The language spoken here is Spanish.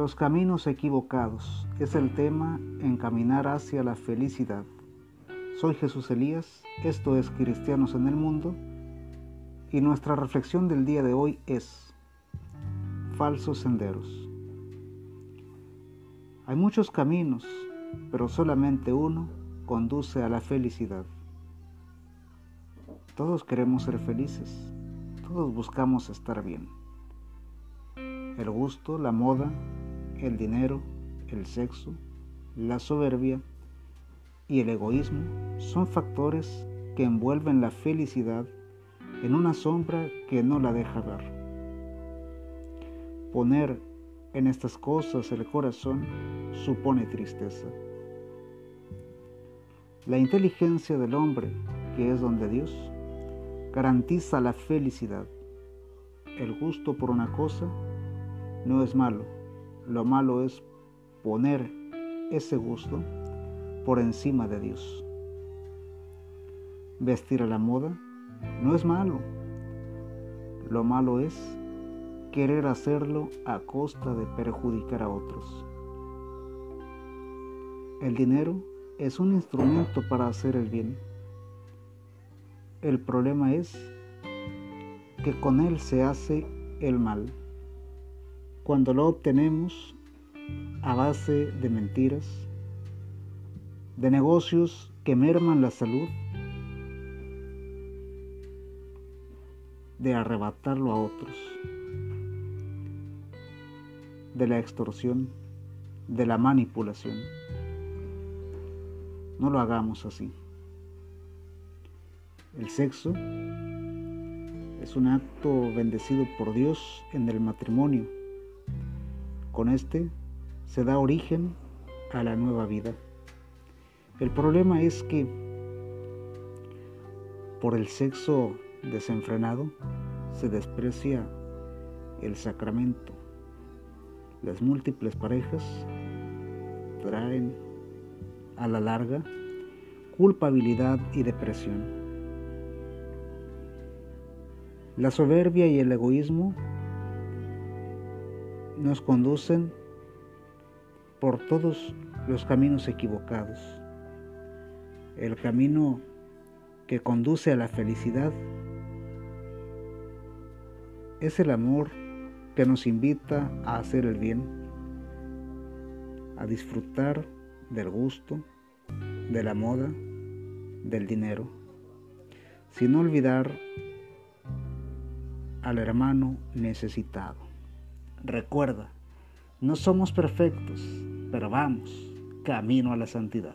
Los caminos equivocados es el tema Encaminar hacia la felicidad. Soy Jesús Elías, esto es Cristianos en el Mundo y nuestra reflexión del día de hoy es Falsos senderos. Hay muchos caminos, pero solamente uno conduce a la felicidad. Todos queremos ser felices, todos buscamos estar bien. El gusto, la moda, el dinero, el sexo, la soberbia y el egoísmo son factores que envuelven la felicidad en una sombra que no la deja ver. Poner en estas cosas el corazón supone tristeza. La inteligencia del hombre, que es donde Dios, garantiza la felicidad. El gusto por una cosa no es malo, lo malo es poner ese gusto por encima de Dios. Vestir a la moda no es malo. Lo malo es querer hacerlo a costa de perjudicar a otros. El dinero es un instrumento para hacer el bien. El problema es que con él se hace el mal cuando lo obtenemos a base de mentiras, de negocios que merman la salud, de arrebatarlo a otros, de la extorsión, de la manipulación. No lo hagamos así. El sexo es un acto bendecido por Dios en el matrimonio con este se da origen a la nueva vida. El problema es que por el sexo desenfrenado se desprecia el sacramento. Las múltiples parejas traen a la larga culpabilidad y depresión. La soberbia y el egoísmo nos conducen por todos los caminos equivocados. El camino que conduce a la felicidad es el amor que nos invita a hacer el bien, a disfrutar del gusto, de la moda, del dinero, sin olvidar al hermano necesitado. Recuerda, no somos perfectos, pero vamos, camino a la santidad.